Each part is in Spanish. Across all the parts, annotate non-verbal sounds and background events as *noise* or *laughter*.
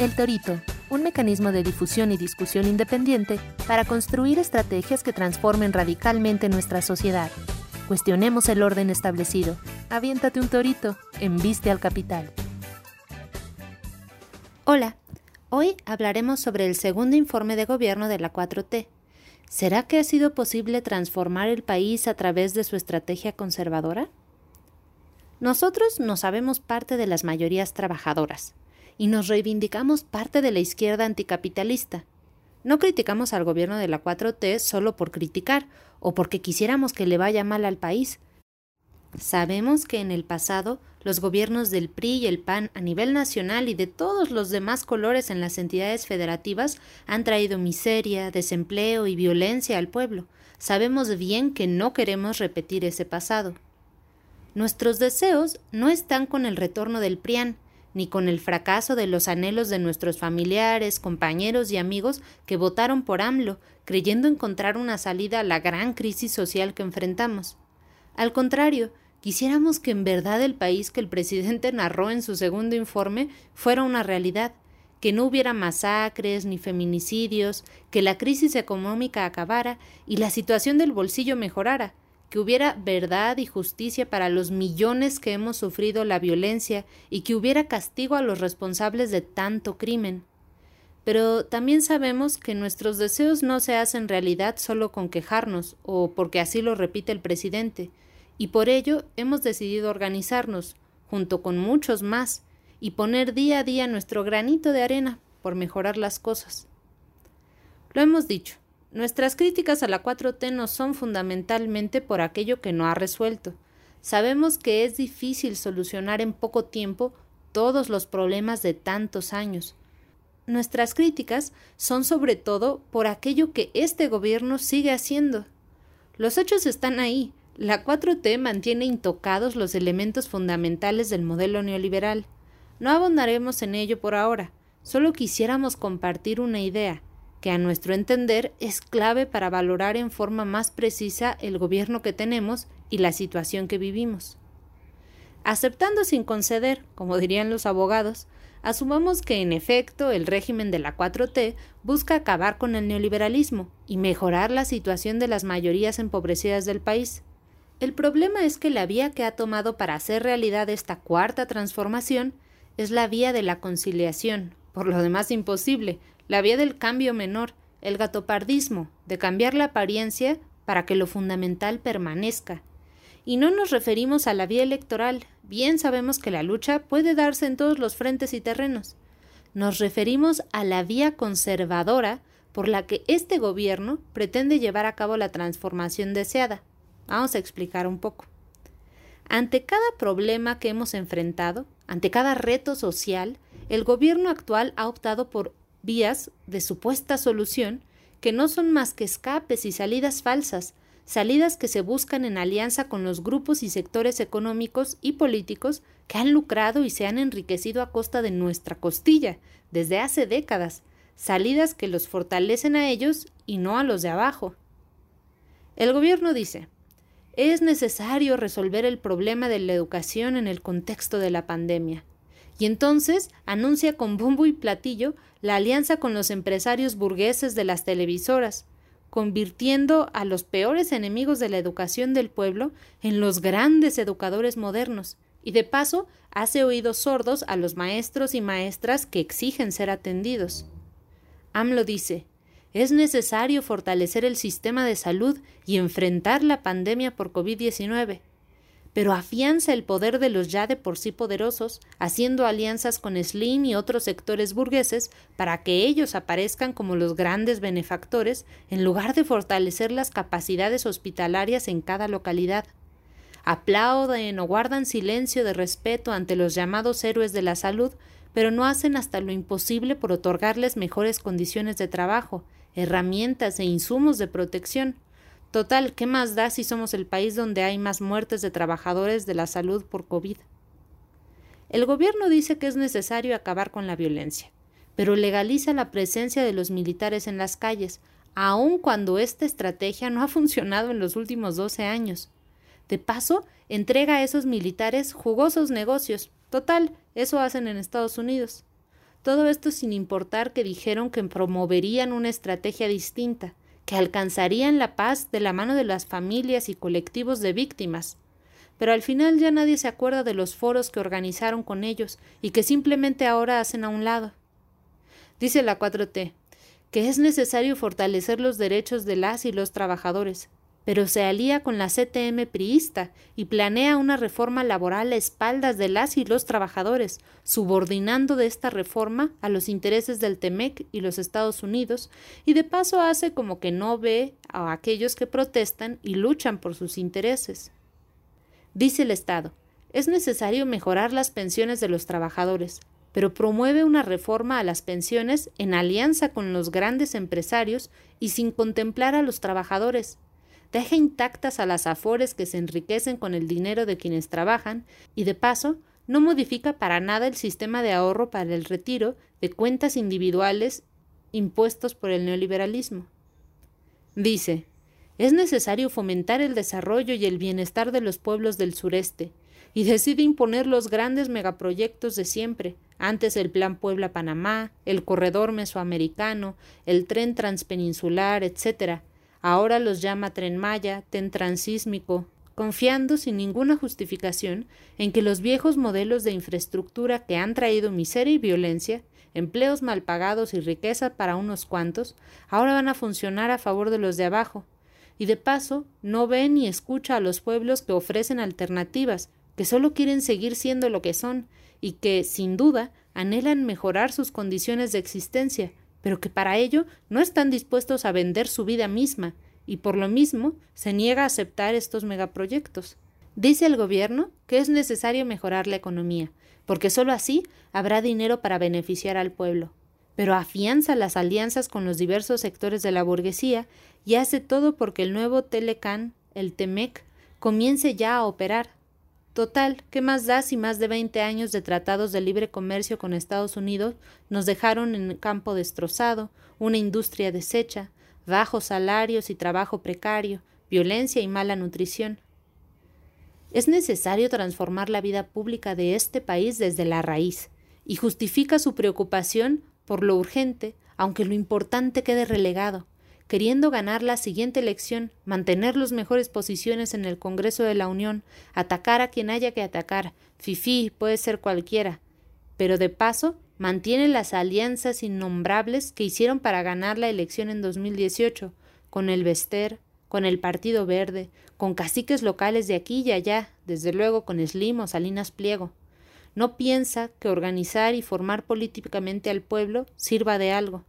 El Torito, un mecanismo de difusión y discusión independiente para construir estrategias que transformen radicalmente nuestra sociedad. Cuestionemos el orden establecido. Aviéntate un torito, embiste al capital. Hola, hoy hablaremos sobre el segundo informe de gobierno de la 4T. ¿Será que ha sido posible transformar el país a través de su estrategia conservadora? Nosotros no sabemos parte de las mayorías trabajadoras y nos reivindicamos parte de la izquierda anticapitalista. No criticamos al gobierno de la 4T solo por criticar o porque quisiéramos que le vaya mal al país. Sabemos que en el pasado los gobiernos del PRI y el PAN a nivel nacional y de todos los demás colores en las entidades federativas han traído miseria, desempleo y violencia al pueblo. Sabemos bien que no queremos repetir ese pasado. Nuestros deseos no están con el retorno del PRIAN, ni con el fracaso de los anhelos de nuestros familiares, compañeros y amigos que votaron por AMLO, creyendo encontrar una salida a la gran crisis social que enfrentamos. Al contrario, quisiéramos que en verdad el país que el presidente narró en su segundo informe fuera una realidad, que no hubiera masacres ni feminicidios, que la crisis económica acabara y la situación del bolsillo mejorara, que hubiera verdad y justicia para los millones que hemos sufrido la violencia y que hubiera castigo a los responsables de tanto crimen. Pero también sabemos que nuestros deseos no se hacen realidad solo con quejarnos o porque así lo repite el presidente, y por ello hemos decidido organizarnos, junto con muchos más, y poner día a día nuestro granito de arena por mejorar las cosas. Lo hemos dicho, Nuestras críticas a la 4T no son fundamentalmente por aquello que no ha resuelto. Sabemos que es difícil solucionar en poco tiempo todos los problemas de tantos años. Nuestras críticas son sobre todo por aquello que este gobierno sigue haciendo. Los hechos están ahí. La 4T mantiene intocados los elementos fundamentales del modelo neoliberal. No abondaremos en ello por ahora. Solo quisiéramos compartir una idea que a nuestro entender es clave para valorar en forma más precisa el gobierno que tenemos y la situación que vivimos. Aceptando sin conceder, como dirían los abogados, asumamos que en efecto el régimen de la 4T busca acabar con el neoliberalismo y mejorar la situación de las mayorías empobrecidas del país. El problema es que la vía que ha tomado para hacer realidad esta cuarta transformación es la vía de la conciliación, por lo demás imposible, la vía del cambio menor, el gatopardismo, de cambiar la apariencia para que lo fundamental permanezca. Y no nos referimos a la vía electoral, bien sabemos que la lucha puede darse en todos los frentes y terrenos. Nos referimos a la vía conservadora por la que este gobierno pretende llevar a cabo la transformación deseada. Vamos a explicar un poco. Ante cada problema que hemos enfrentado, ante cada reto social, el gobierno actual ha optado por vías de supuesta solución que no son más que escapes y salidas falsas, salidas que se buscan en alianza con los grupos y sectores económicos y políticos que han lucrado y se han enriquecido a costa de nuestra costilla desde hace décadas, salidas que los fortalecen a ellos y no a los de abajo. El gobierno dice, es necesario resolver el problema de la educación en el contexto de la pandemia y entonces anuncia con bombo y platillo la alianza con los empresarios burgueses de las televisoras, convirtiendo a los peores enemigos de la educación del pueblo en los grandes educadores modernos, y de paso hace oídos sordos a los maestros y maestras que exigen ser atendidos. AMLO dice, es necesario fortalecer el sistema de salud y enfrentar la pandemia por COVID-19 pero afianza el poder de los ya de por sí poderosos, haciendo alianzas con Slim y otros sectores burgueses para que ellos aparezcan como los grandes benefactores en lugar de fortalecer las capacidades hospitalarias en cada localidad. Aplauden o guardan silencio de respeto ante los llamados héroes de la salud, pero no hacen hasta lo imposible por otorgarles mejores condiciones de trabajo, herramientas e insumos de protección. Total, ¿qué más da si somos el país donde hay más muertes de trabajadores de la salud por COVID? El gobierno dice que es necesario acabar con la violencia, pero legaliza la presencia de los militares en las calles, aun cuando esta estrategia no ha funcionado en los últimos 12 años. De paso, entrega a esos militares jugosos negocios. Total, eso hacen en Estados Unidos. Todo esto sin importar que dijeron que promoverían una estrategia distinta, que alcanzarían la paz de la mano de las familias y colectivos de víctimas. Pero al final ya nadie se acuerda de los foros que organizaron con ellos y que simplemente ahora hacen a un lado. Dice la 4T, que es necesario fortalecer los derechos de las y los trabajadores, pero se alía con la CTM priista y planea una reforma laboral a espaldas de las y los trabajadores, subordinando de esta reforma a los intereses del TEMEC y los Estados Unidos, y de paso hace como que no ve a aquellos que protestan y luchan por sus intereses. Dice el Estado, es necesario mejorar las pensiones de los trabajadores, pero promueve una reforma a las pensiones en alianza con los grandes empresarios y sin contemplar a los trabajadores, deja intactas a las afores que se enriquecen con el dinero de quienes trabajan y de paso no modifica para nada el sistema de ahorro para el retiro de cuentas individuales impuestos por el neoliberalismo. Dice, es necesario fomentar el desarrollo y el bienestar de los pueblos del sureste, y decide imponer los grandes megaproyectos de siempre, antes el Plan Puebla-Panamá, el Corredor Mesoamericano, el Tren Transpeninsular, etc., Ahora los llama tren Maya, tren transísmico, confiando sin ninguna justificación en que los viejos modelos de infraestructura que han traído miseria y violencia, empleos mal pagados y riqueza para unos cuantos, ahora van a funcionar a favor de los de abajo. Y de paso, no ve ni escucha a los pueblos que ofrecen alternativas, que solo quieren seguir siendo lo que son, y que, sin duda, anhelan mejorar sus condiciones de existencia, pero que para ello no están dispuestos a vender su vida misma y por lo mismo se niega a aceptar estos megaproyectos. Dice el gobierno que es necesario mejorar la economía, porque sólo así habrá dinero para beneficiar al pueblo. Pero afianza las alianzas con los diversos sectores de la burguesía y hace todo porque el nuevo Telecan, el TEMEC, comience ya a operar, Total, ¿qué más da si más de 20 años de tratados de libre comercio con Estados Unidos nos dejaron en campo destrozado, una industria deshecha, bajos salarios y trabajo precario, violencia y mala nutrición? Es necesario transformar la vida pública de este país desde la raíz, y justifica su preocupación por lo urgente, aunque lo importante quede relegado, queriendo ganar la siguiente elección, mantener las mejores posiciones en el Congreso de la Unión, atacar a quien haya que atacar, fifí puede ser cualquiera, pero de paso mantiene las alianzas innombrables que hicieron para ganar la elección en 2018, con el Vester, con el Partido Verde, con caciques locales de aquí y allá, desde luego con Slim o Salinas Pliego. No piensa que organizar y formar políticamente al pueblo sirva de algo.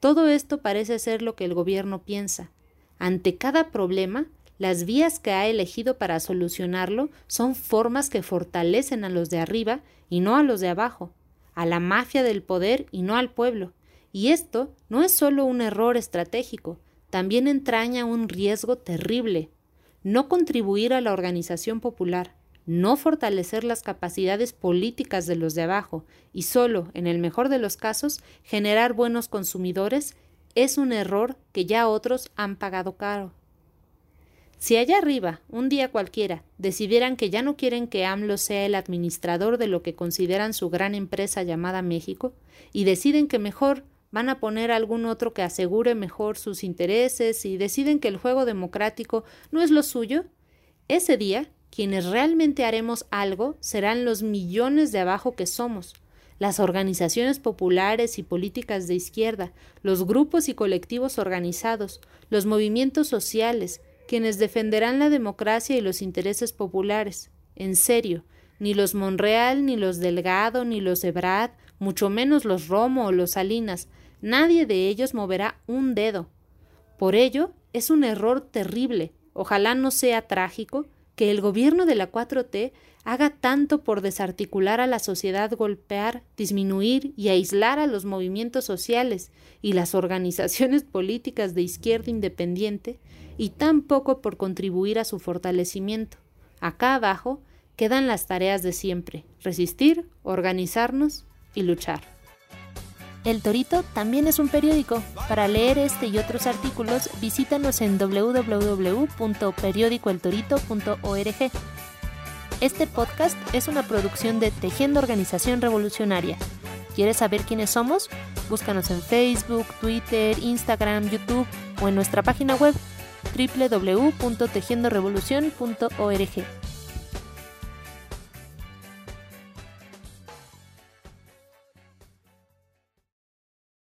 Todo esto parece ser lo que el gobierno piensa. Ante cada problema, las vías que ha elegido para solucionarlo son formas que fortalecen a los de arriba y no a los de abajo, a la mafia del poder y no al pueblo. Y esto no es solo un error estratégico, también entraña un riesgo terrible. No contribuir a la organización popular, no fortalecer las capacidades políticas de los de abajo y solo, en el mejor de los casos, generar buenos consumidores es un error que ya otros han pagado caro. Si allá arriba, un día cualquiera, decidieran que ya no quieren que AMLO sea el administrador de lo que consideran su gran empresa llamada México, y deciden que mejor van a poner algún otro que asegure mejor sus intereses y deciden que el juego democrático no es lo suyo, ese día quienes realmente haremos algo serán los millones de abajo que somos, las organizaciones populares y políticas de izquierda, los grupos y colectivos organizados, los movimientos sociales, quienes defenderán la democracia y los intereses populares. En serio, ni los Monreal, ni los Delgado, ni los Ebrard, mucho menos los Romo o los Salinas, nadie de ellos moverá un dedo. Por ello, es un error terrible, ojalá no sea trágico, que el gobierno de la 4T haga tanto por desarticular a la sociedad, golpear, disminuir y aislar a los movimientos sociales y las organizaciones *laughs* políticas de izquierda independiente, y tan poco por contribuir a su fortalecimiento. Acá abajo quedan las tareas de siempre, resistir, organizarnos y luchar. El Torito también es un periódico. Para leer este y otros artículos, visítanos en www.periodicoeltorito.org. Este podcast es una producción de Tejiendo Organización Revolucionaria. ¿Quieres saber quiénes somos? Búscanos en Facebook, Twitter, Instagram, YouTube o en nuestra página web www.tejiendorevolucion.org.